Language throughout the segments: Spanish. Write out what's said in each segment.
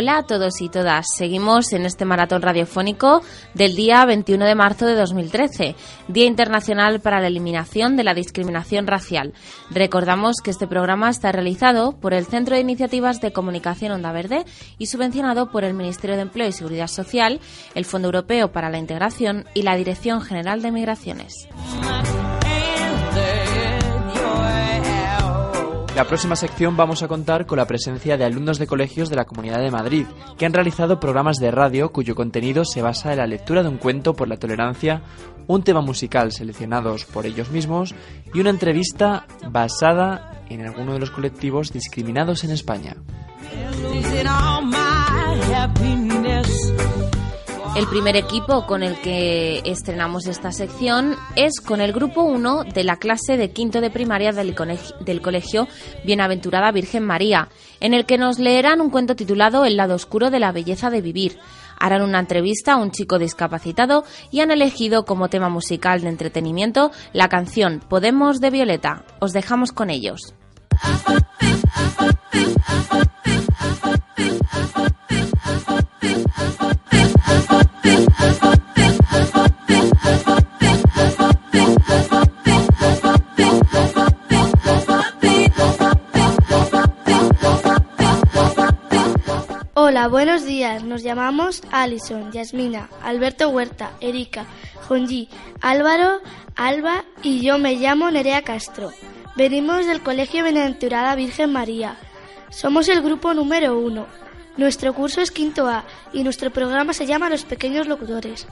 Hola a todos y todas. Seguimos en este maratón radiofónico del día 21 de marzo de 2013, Día Internacional para la Eliminación de la Discriminación Racial. Recordamos que este programa está realizado por el Centro de Iniciativas de Comunicación Onda Verde y subvencionado por el Ministerio de Empleo y Seguridad Social, el Fondo Europeo para la Integración y la Dirección General de Migraciones. La próxima sección vamos a contar con la presencia de alumnos de colegios de la Comunidad de Madrid, que han realizado programas de radio cuyo contenido se basa en la lectura de un cuento por la tolerancia, un tema musical seleccionados por ellos mismos y una entrevista basada en alguno de los colectivos discriminados en España. El primer equipo con el que estrenamos esta sección es con el grupo 1 de la clase de quinto de primaria del colegio, Bienaventurada Virgen María, en el que nos leerán un cuento titulado El lado oscuro de la belleza de vivir. Harán una entrevista a un chico discapacitado y han elegido como tema musical de entretenimiento la canción Podemos de Violeta. Os dejamos con ellos. Buenos días. Nos llamamos Alison, Yasmina, Alberto Huerta, Erika, Jonji, Álvaro, Alba y yo me llamo Nerea Castro. Venimos del Colegio Benaventurada Virgen María. Somos el grupo número uno. Nuestro curso es quinto A y nuestro programa se llama Los Pequeños Locutores.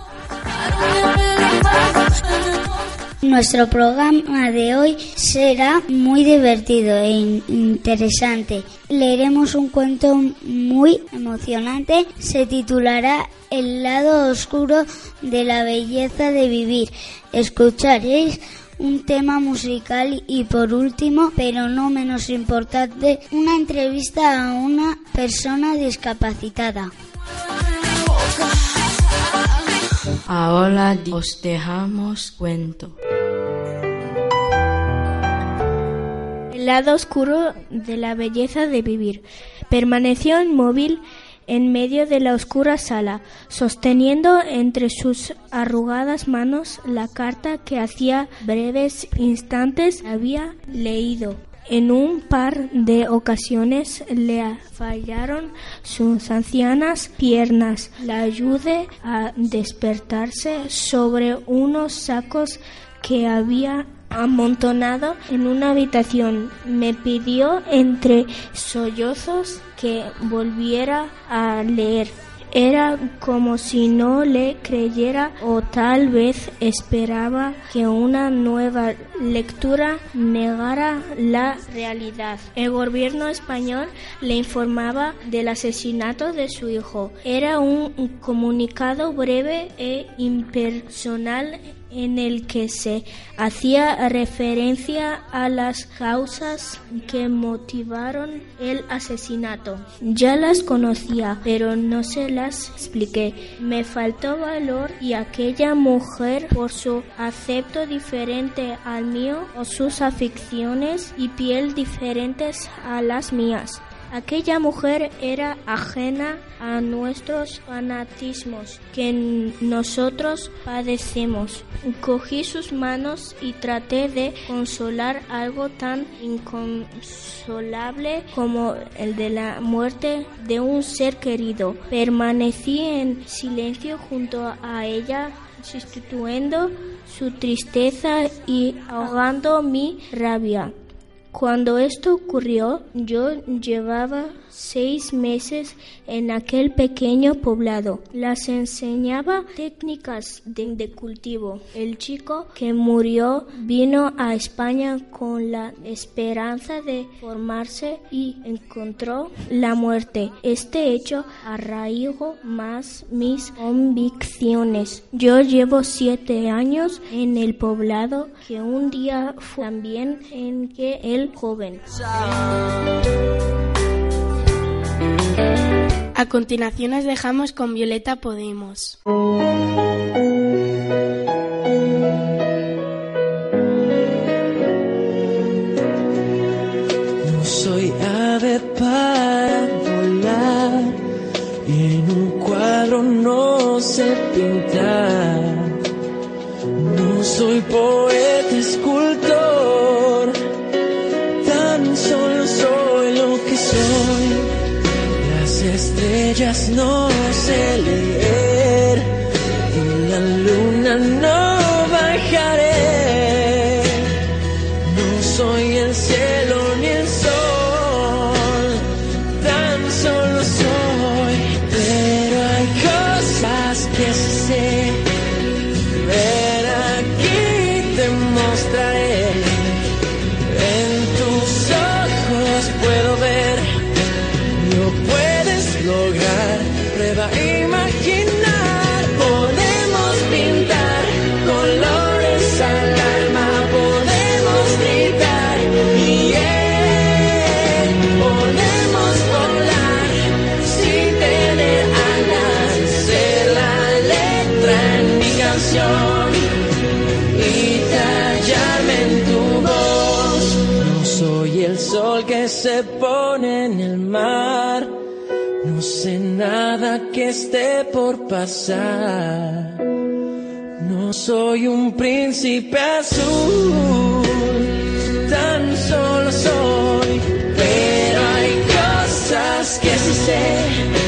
Nuestro programa de hoy será muy divertido e interesante. Leeremos un cuento muy emocionante. Se titulará El lado oscuro de la belleza de vivir. Escucharéis un tema musical y por último, pero no menos importante, una entrevista a una persona discapacitada. Ahora os dejamos cuento. Lado oscuro de la belleza de vivir. Permaneció inmóvil en medio de la oscura sala, sosteniendo entre sus arrugadas manos la carta que hacía breves instantes había leído. En un par de ocasiones le fallaron sus ancianas piernas. La ayudé a despertarse sobre unos sacos que había amontonado en una habitación. Me pidió entre sollozos que volviera a leer. Era como si no le creyera o tal vez esperaba que una nueva lectura negara la realidad. El gobierno español le informaba del asesinato de su hijo. Era un comunicado breve e impersonal en el que se hacía referencia a las causas que motivaron el asesinato. Ya las conocía, pero no se las expliqué. Me faltó valor y aquella mujer, por su acepto diferente al mío o sus aficiones y piel diferentes a las mías, Aquella mujer era ajena a nuestros fanatismos que nosotros padecemos. Cogí sus manos y traté de consolar algo tan inconsolable como el de la muerte de un ser querido. Permanecí en silencio junto a ella sustituyendo su tristeza y ahogando mi rabia. Cuando esto ocurrió, yo llevaba seis meses en aquel pequeño poblado. Las enseñaba técnicas de, cultivo. El chico que murió vino a España con la esperanza de formarse y encontró la muerte. Este hecho arraigó más mis convicciones. Yo llevo siete años en el poblado que un día fue también en que joven. A continuación nos dejamos con Violeta Podemos. No sé leer. Y la luna no se pone en el mar. No sé nada que esté por pasar. No soy un príncipe azul. Tan solo soy. Pero hay cosas que sí sé.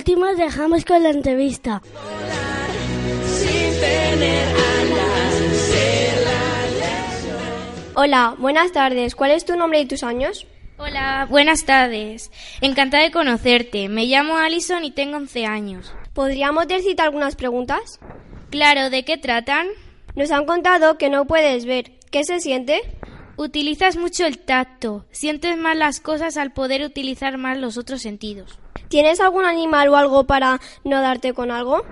Último, dejamos con la entrevista. Hola, buenas tardes. ¿Cuál es tu nombre y tus años? Hola, buenas tardes. Encantada de conocerte. Me llamo Alison y tengo 11 años. ¿Podríamos decirte algunas preguntas? Claro, ¿de qué tratan? Nos han contado que no puedes ver. ¿Qué se siente? Utilizas mucho el tacto. Sientes más las cosas al poder utilizar más los otros sentidos. ¿Tienes algún animal o algo para no darte con algo?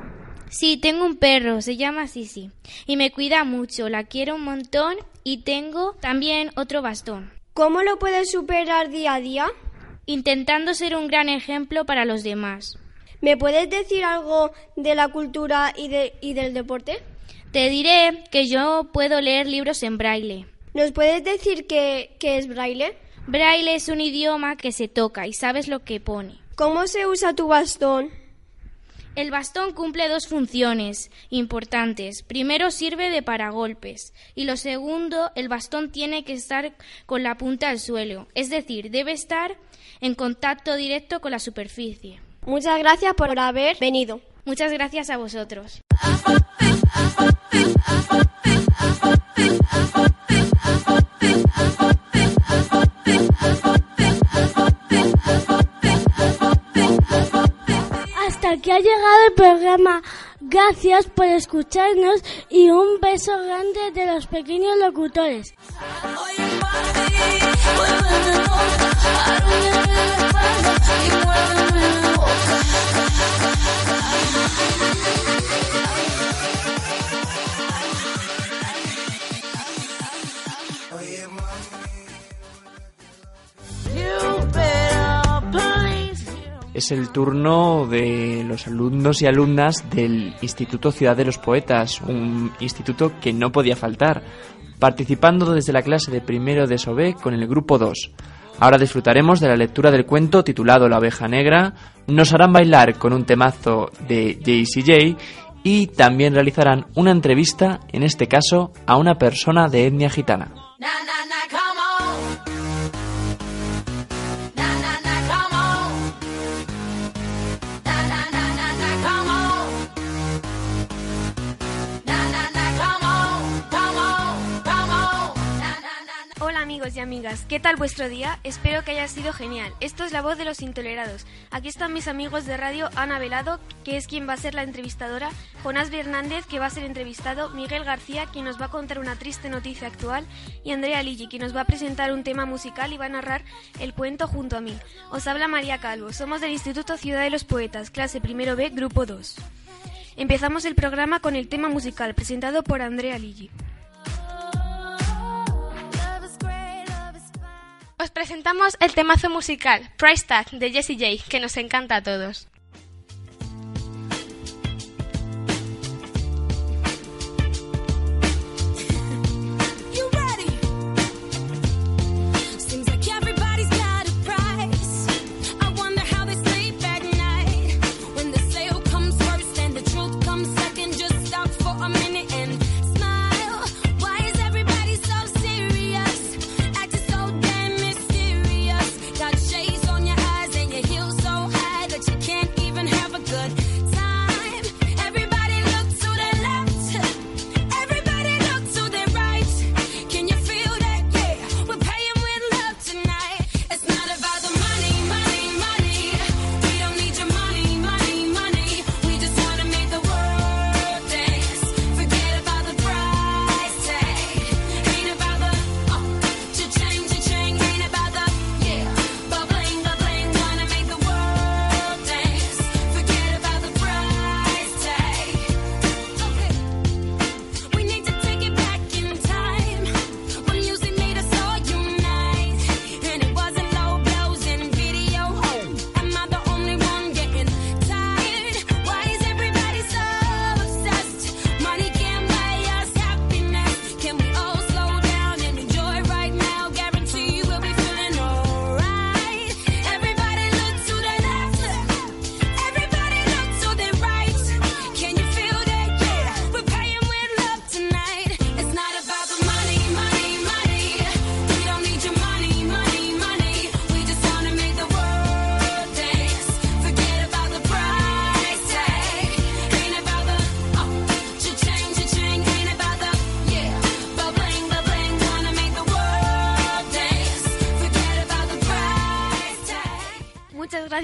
Sí, tengo un perro, se llama Sisi. Y me cuida mucho, la quiero un montón y tengo también otro bastón. ¿Cómo lo puedes superar día a día? Intentando ser un gran ejemplo para los demás. ¿Me puedes decir algo de la cultura y, de- y del deporte? Te diré que yo puedo leer libros en braille. ¿Nos puedes decir qué, qué es braille? Braille es un idioma que se toca y sabes lo que pone. ¿Cómo se usa tu bastón? El bastón cumple dos funciones importantes. Primero sirve de paragolpes y lo segundo, el bastón tiene que estar con la punta al suelo, es decir, debe estar en contacto directo con la superficie. Muchas gracias por haber venido. Muchas gracias a vosotros. Hasta aquí ha llegado el programa. Gracias por escucharnos y un beso grande de los pequeños locutores. Es el turno de los alumnos y alumnas del Instituto Ciudad de los Poetas, un instituto que no podía faltar, participando desde la clase de primero de SOB con el grupo 2. Ahora disfrutaremos de la lectura del cuento titulado La oveja negra, nos harán bailar con un temazo de JCJ y también realizarán una entrevista, en este caso, a una persona de etnia gitana. Amigos y amigas, ¿qué tal vuestro día? Espero que haya sido genial. Esto es la voz de los intolerados. Aquí están mis amigos de radio Ana Velado, que es quien va a ser la entrevistadora, Jonás Fernández, que va a ser entrevistado, Miguel García, quien nos va a contar una triste noticia actual, y Andrea Ligi, quien nos va a presentar un tema musical y va a narrar el cuento junto a mí. Os habla María Calvo, somos del Instituto Ciudad de los Poetas, clase primero B, grupo 2. Empezamos el programa con el tema musical presentado por Andrea Ligi. Os presentamos el temazo musical Price Tag de Jessie J, que nos encanta a todos.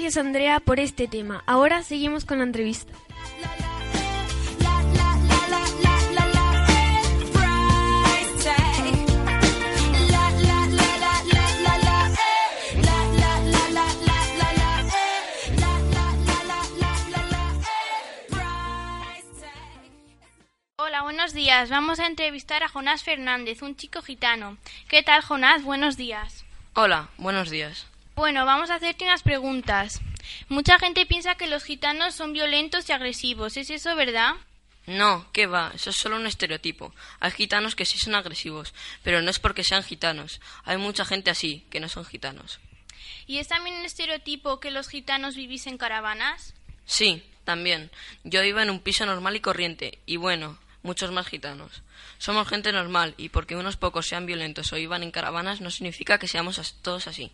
Gracias Andrea por este tema. Ahora seguimos con la entrevista. Hola, buenos días. Vamos a entrevistar a Jonás Fernández, un chico gitano. ¿Qué tal, Jonás? Buenos días. Hola, buenos días. Bueno, vamos a hacerte unas preguntas. Mucha gente piensa que los gitanos son violentos y agresivos. ¿Es eso verdad? No, ¿qué va? Eso es solo un estereotipo. Hay gitanos que sí son agresivos, pero no es porque sean gitanos. Hay mucha gente así, que no son gitanos. ¿Y es también un estereotipo que los gitanos vivís en caravanas? Sí, también. Yo vivo en un piso normal y corriente, y bueno, muchos más gitanos. Somos gente normal, y porque unos pocos sean violentos o vivan en caravanas no significa que seamos todos así.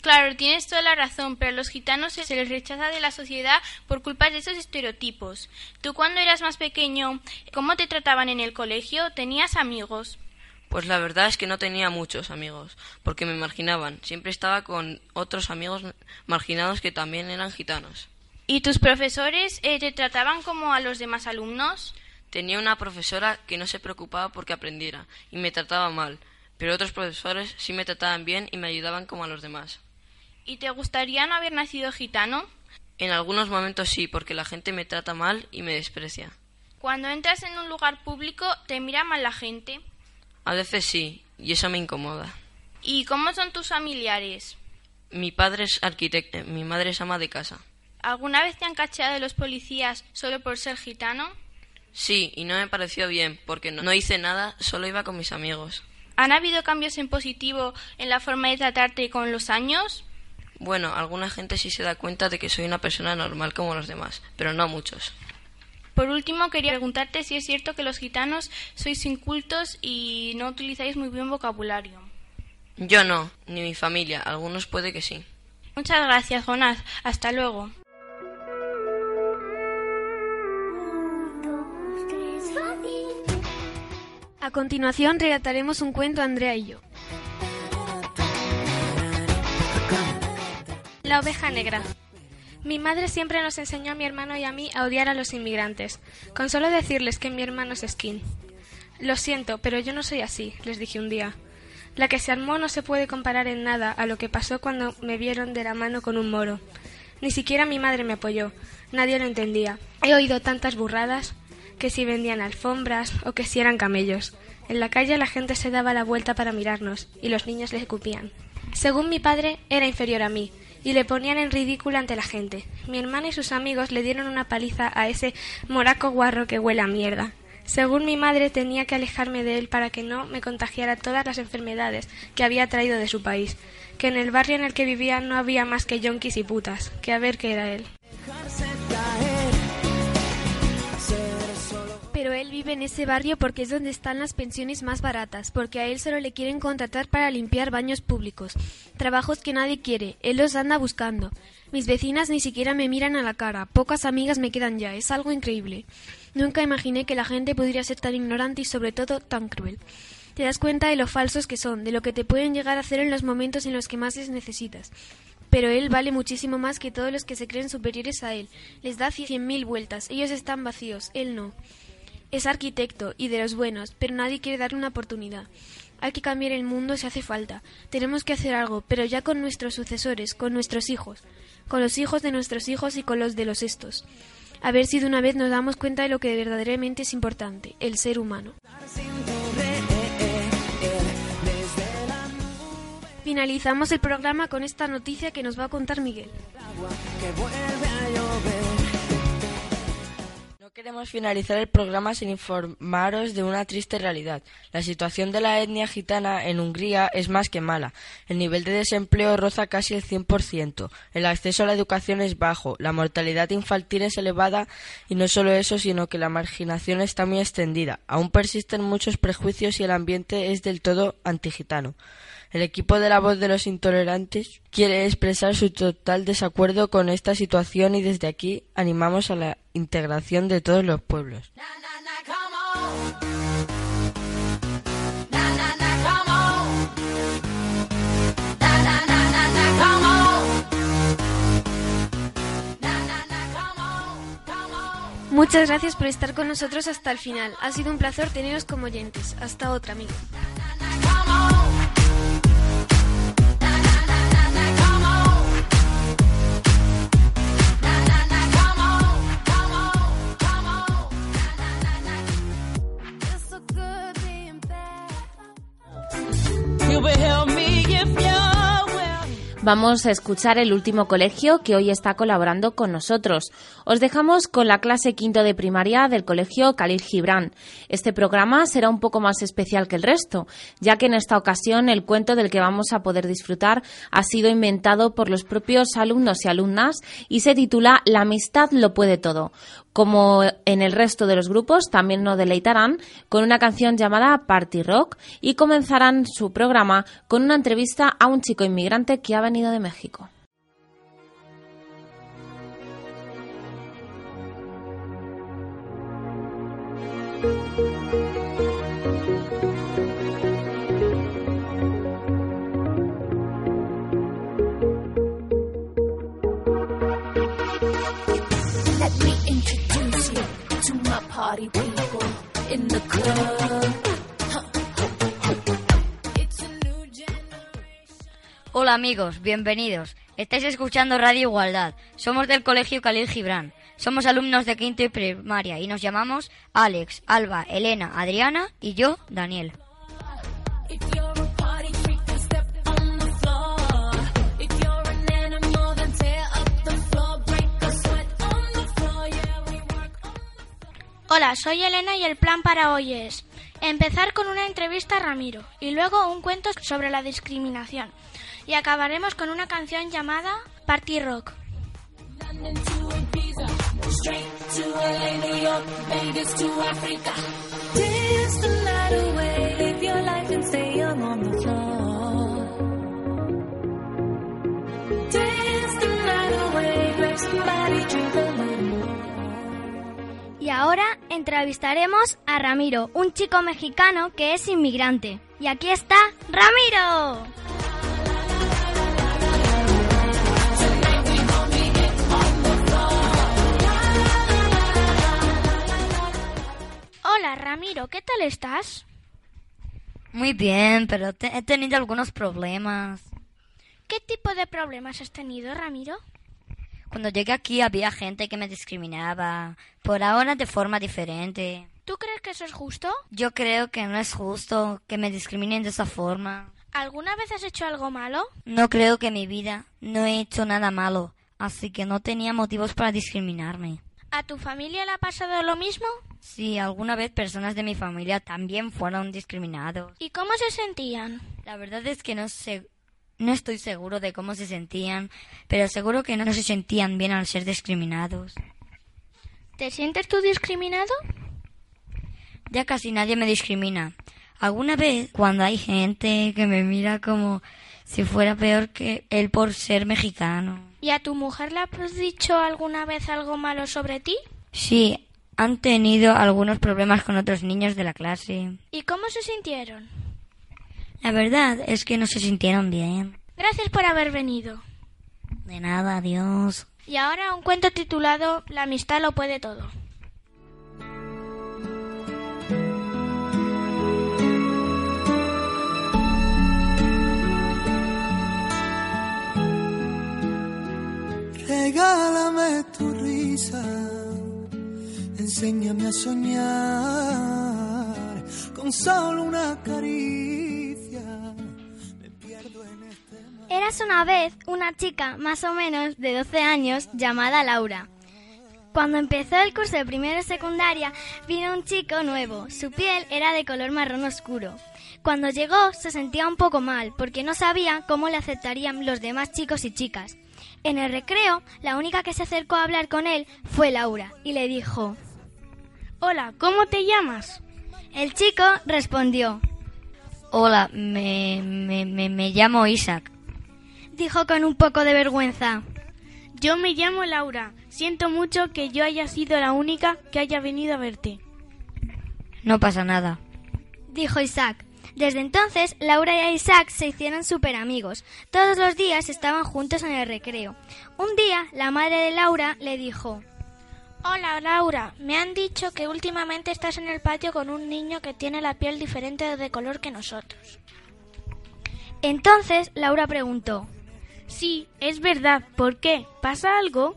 Claro, tienes toda la razón, pero a los gitanos se les rechaza de la sociedad por culpa de esos estereotipos. Tú cuando eras más pequeño, ¿cómo te trataban en el colegio? ¿Tenías amigos? Pues la verdad es que no tenía muchos amigos, porque me marginaban. Siempre estaba con otros amigos marginados que también eran gitanos. ¿Y tus profesores eh, te trataban como a los demás alumnos? Tenía una profesora que no se preocupaba porque aprendiera y me trataba mal, pero otros profesores sí me trataban bien y me ayudaban como a los demás. ¿Y te gustaría no haber nacido gitano? En algunos momentos sí, porque la gente me trata mal y me desprecia. Cuando entras en un lugar público, ¿te mira mal la gente? A veces sí, y eso me incomoda. ¿Y cómo son tus familiares? Mi padre es arquitecto, mi madre es ama de casa. ¿Alguna vez te han cacheado los policías solo por ser gitano? Sí, y no me pareció bien, porque no, no hice nada, solo iba con mis amigos. ¿Han habido cambios en positivo en la forma de tratarte con los años? Bueno, alguna gente sí se da cuenta de que soy una persona normal como los demás, pero no muchos. Por último, quería preguntarte si es cierto que los gitanos sois incultos y no utilizáis muy bien vocabulario. Yo no, ni mi familia, algunos puede que sí. Muchas gracias, Jonás. Hasta luego. A continuación relataremos un cuento Andrea y yo. La oveja negra. Mi madre siempre nos enseñó a mi hermano y a mí a odiar a los inmigrantes, con solo decirles que mi hermano es skin. Lo siento, pero yo no soy así, les dije un día. La que se armó no se puede comparar en nada a lo que pasó cuando me vieron de la mano con un moro. Ni siquiera mi madre me apoyó, nadie lo entendía. He oído tantas burradas, que si vendían alfombras o que si eran camellos. En la calle la gente se daba la vuelta para mirarnos y los niños le escupían. Según mi padre, era inferior a mí, y le ponían en ridículo ante la gente. Mi hermana y sus amigos le dieron una paliza a ese moraco guarro que huele a mierda. Según mi madre, tenía que alejarme de él para que no me contagiara todas las enfermedades que había traído de su país, que en el barrio en el que vivía no había más que yonkis y putas, que a ver qué era él. Pero él vive en ese barrio porque es donde están las pensiones más baratas, porque a él solo le quieren contratar para limpiar baños públicos. Trabajos que nadie quiere, él los anda buscando. Mis vecinas ni siquiera me miran a la cara, pocas amigas me quedan ya, es algo increíble. Nunca imaginé que la gente pudiera ser tan ignorante y sobre todo tan cruel. Te das cuenta de lo falsos que son, de lo que te pueden llegar a hacer en los momentos en los que más les necesitas. Pero él vale muchísimo más que todos los que se creen superiores a él. Les da cien mil vueltas, ellos están vacíos, él no. Es arquitecto y de los buenos, pero nadie quiere darle una oportunidad. Hay que cambiar el mundo si hace falta. Tenemos que hacer algo, pero ya con nuestros sucesores, con nuestros hijos, con los hijos de nuestros hijos y con los de los estos. A ver si de una vez nos damos cuenta de lo que verdaderamente es importante, el ser humano. Finalizamos el programa con esta noticia que nos va a contar Miguel. Queremos finalizar el programa sin informaros de una triste realidad. La situación de la etnia gitana en Hungría es más que mala. El nivel de desempleo roza casi el 100%. El acceso a la educación es bajo. La mortalidad infantil es elevada y no solo eso, sino que la marginación está muy extendida. Aún persisten muchos prejuicios y el ambiente es del todo antigitano. El equipo de la voz de los intolerantes quiere expresar su total desacuerdo con esta situación y desde aquí animamos a la integración de todos los pueblos. Muchas gracias por estar con nosotros hasta el final. Ha sido un placer teneros como oyentes. Hasta otra, amigo. Vamos a escuchar el último colegio que hoy está colaborando con nosotros. Os dejamos con la clase quinto de primaria del colegio Khalil Gibran. Este programa será un poco más especial que el resto, ya que en esta ocasión el cuento del que vamos a poder disfrutar ha sido inventado por los propios alumnos y alumnas y se titula La amistad lo puede todo. Como en el resto de los grupos, también nos deleitarán con una canción llamada Party Rock y comenzarán su programa con una entrevista a un chico inmigrante que ha venido de México. Hola amigos, bienvenidos. Estáis escuchando Radio Igualdad. Somos del Colegio Khalil Gibran. Somos alumnos de quinto y primaria y nos llamamos Alex, Alba, Elena, Adriana y yo, Daniel. Hola, soy Elena y el plan para hoy es empezar con una entrevista a Ramiro y luego un cuento sobre la discriminación. Y acabaremos con una canción llamada Party Rock. Y ahora entrevistaremos a Ramiro, un chico mexicano que es inmigrante. Y aquí está Ramiro. Hola, Ramiro, ¿qué tal estás? Muy bien, pero te- he tenido algunos problemas. ¿Qué tipo de problemas has tenido, Ramiro? Cuando llegué aquí había gente que me discriminaba, por ahora de forma diferente. ¿Tú crees que eso es justo? Yo creo que no es justo que me discriminen de esa forma. ¿Alguna vez has hecho algo malo? No creo que en mi vida no he hecho nada malo, así que no tenía motivos para discriminarme. ¿A tu familia le ha pasado lo mismo? Sí, alguna vez personas de mi familia también fueron discriminados. ¿Y cómo se sentían? La verdad es que no sé, no estoy seguro de cómo se sentían, pero seguro que no se sentían bien al ser discriminados. ¿Te sientes tú discriminado? Ya casi nadie me discrimina. Alguna vez, cuando hay gente que me mira como si fuera peor que él por ser mexicano. ¿Y a tu mujer le has dicho alguna vez algo malo sobre ti? Sí, han tenido algunos problemas con otros niños de la clase. ¿Y cómo se sintieron? La verdad es que no se sintieron bien. Gracias por haber venido. De nada, adiós. Y ahora un cuento titulado La amistad lo puede todo. Regálame tu risa, enséñame a soñar con solo una caricia. Eras una vez una chica más o menos de 12 años llamada Laura. Cuando empezó el curso de primero de secundaria, vino un chico nuevo. Su piel era de color marrón oscuro. Cuando llegó, se sentía un poco mal, porque no sabía cómo le aceptarían los demás chicos y chicas. En el recreo, la única que se acercó a hablar con él fue Laura, y le dijo Hola, ¿cómo te llamas? El chico respondió Hola, me, me, me, me llamo Isaac. Dijo con un poco de vergüenza. Yo me llamo Laura. Siento mucho que yo haya sido la única que haya venido a verte. No pasa nada. Dijo Isaac. Desde entonces, Laura y Isaac se hicieron súper amigos. Todos los días estaban juntos en el recreo. Un día, la madre de Laura le dijo Hola Laura, me han dicho que últimamente estás en el patio con un niño que tiene la piel diferente de color que nosotros. Entonces, Laura preguntó Sí, es verdad. ¿Por qué? ¿Pasa algo?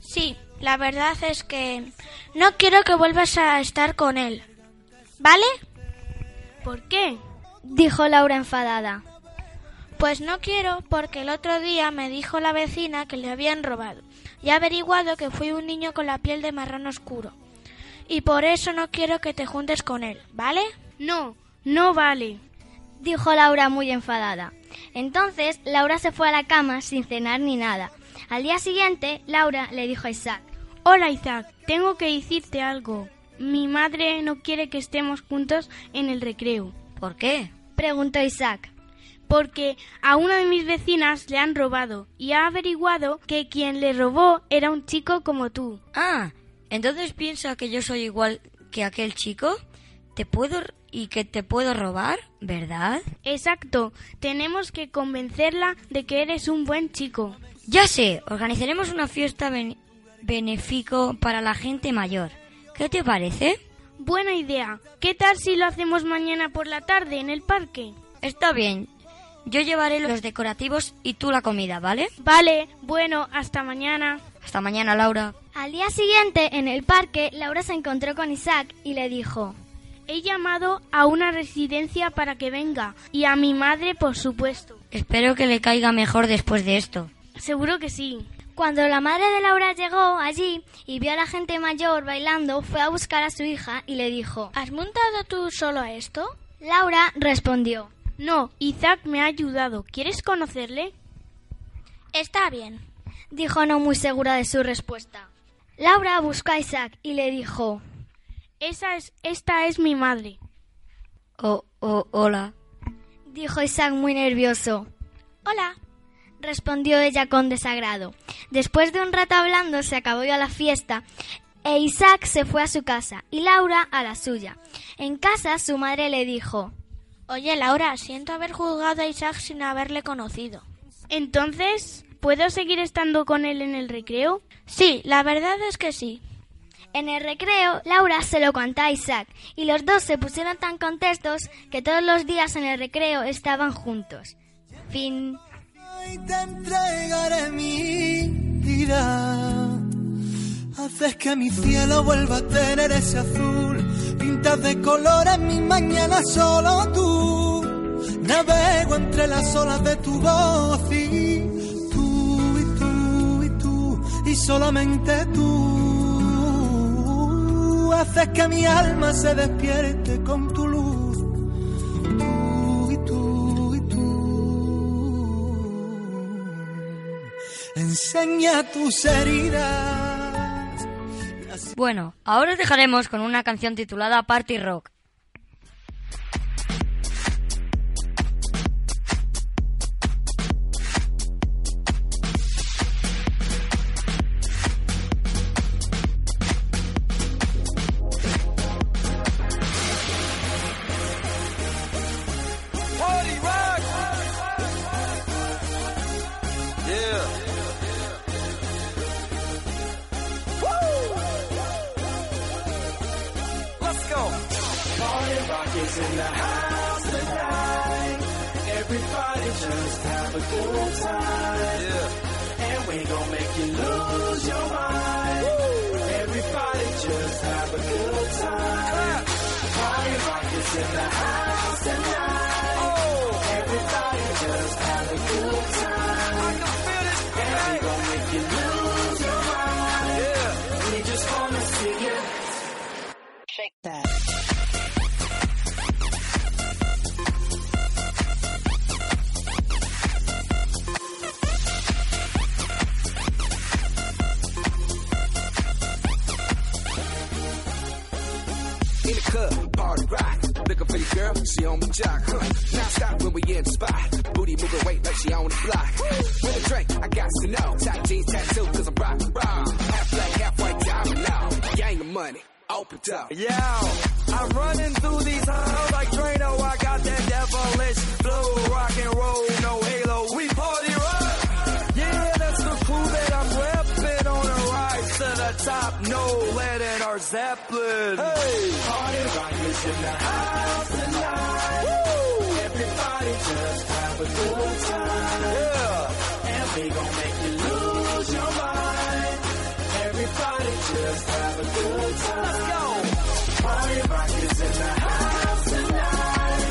Sí, la verdad es que no quiero que vuelvas a estar con él. ¿Vale? ¿Por qué? Dijo Laura enfadada. Pues no quiero porque el otro día me dijo la vecina que le habían robado y ha averiguado que fui un niño con la piel de marrón oscuro. Y por eso no quiero que te juntes con él, ¿vale? No, no vale. Dijo Laura muy enfadada. Entonces, Laura se fue a la cama sin cenar ni nada. Al día siguiente, Laura le dijo a Isaac. Hola Isaac, tengo que decirte algo. Mi madre no quiere que estemos juntos en el recreo. ¿Por qué? Preguntó Isaac. Porque a una de mis vecinas le han robado y ha averiguado que quien le robó era un chico como tú. Ah, entonces piensa que yo soy igual que aquel chico. ¿Te puedo y que te puedo robar, verdad? Exacto. Tenemos que convencerla de que eres un buen chico. Ya sé, organizaremos una fiesta ben- benéfico para la gente mayor. ¿Qué te parece? Buena idea. ¿Qué tal si lo hacemos mañana por la tarde en el parque? Está bien. Yo llevaré los decorativos y tú la comida, ¿vale? Vale, bueno, hasta mañana. Hasta mañana, Laura. Al día siguiente, en el parque, Laura se encontró con Isaac y le dijo, He llamado a una residencia para que venga y a mi madre, por supuesto. Espero que le caiga mejor después de esto. Seguro que sí. Cuando la madre de Laura llegó allí y vio a la gente mayor bailando, fue a buscar a su hija y le dijo, ¿Has montado tú solo a esto? Laura respondió, No, Isaac me ha ayudado. ¿Quieres conocerle? Está bien, dijo no muy segura de su respuesta. Laura buscó a Isaac y le dijo, Esa es, esta es mi madre. Oh, oh, hola. dijo Isaac muy nervioso. Hola, respondió ella con desagrado. Después de un rato hablando se acabó ya la fiesta e Isaac se fue a su casa y Laura a la suya. En casa su madre le dijo Oye, Laura, siento haber juzgado a Isaac sin haberle conocido. Entonces, ¿puedo seguir estando con él en el recreo? Sí, la verdad es que sí. En el recreo, Laura se lo contó a Isaac y los dos se pusieron tan contentos que todos los días en el recreo estaban juntos. Fin. Y te entregaré mi vida. Haces que mi cielo vuelva a tener ese azul. Pintas de colores mi mañana solo tú. Navego entre las olas de tu voz y tú y tú y tú y solamente tú. Haces que mi alma se despierte con tu luz. Tú y tú y tú. Enseña tus heridas. Bueno, ahora os dejaremos con una canción titulada Party Rock. Girl, she on my jock. Huh. Now stop when we in spot. Booty moving weight like she on the block. With a drink, I got to know. Tight jeans tattoo, cause I'm rock raw. Half black, half white diamond now. Gang of money, open up. Yeah, I'm running through these halls like Drano. I got that devilish flow, rock and roll, no halo. We party rock. Yeah, that's the crew that I'm repping the top. No lead in our Zeppelin. Hey, party rock is in the house tonight. Woo. Everybody just have a good time. Yeah, and we gon' make you lose your mind. Everybody just have a good time. Let's go. Party rock is in the house tonight.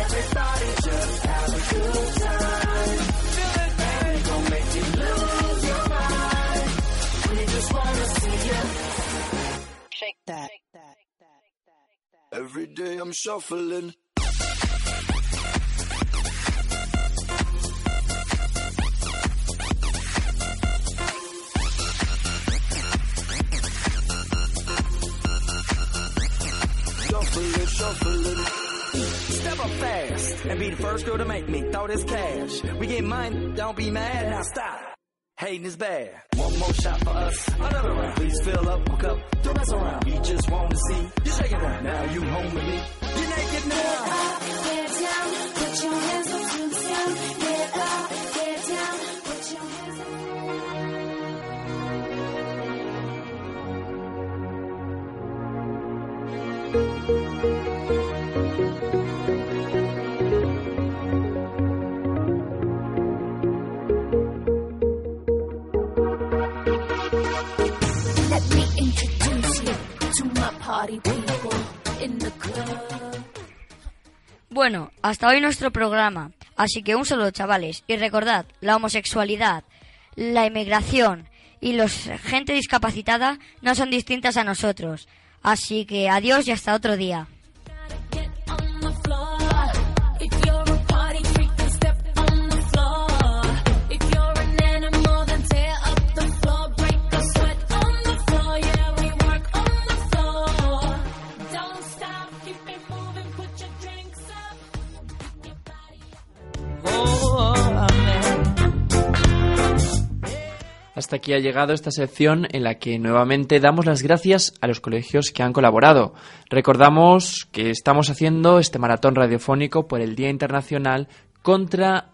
Everybody just have a good time. I'm shuffling. Shuffling, shuffling. Step up fast and be the first girl to make me throw this cash. We get money, don't be mad, now stop. Hating is bad. One more shot for us, another round. Please fill up a cup, don't mess around. We just want to see you shake it down. Now you home with me. You're naked now. Bueno, hasta hoy nuestro programa. Así que un saludo, chavales. Y recordad, la homosexualidad, la inmigración y los gente discapacitada no son distintas a nosotros. Así que adiós y hasta otro día. Hasta aquí ha llegado esta sección en la que nuevamente damos las gracias a los colegios que han colaborado. Recordamos que estamos haciendo este maratón radiofónico por el Día Internacional contra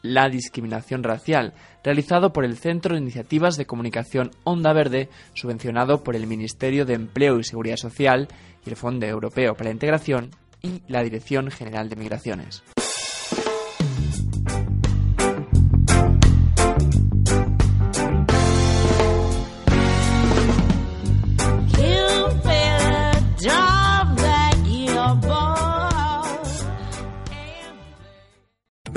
la Discriminación Racial, realizado por el Centro de Iniciativas de Comunicación Onda Verde, subvencionado por el Ministerio de Empleo y Seguridad Social y el Fondo Europeo para la Integración y la Dirección General de Migraciones.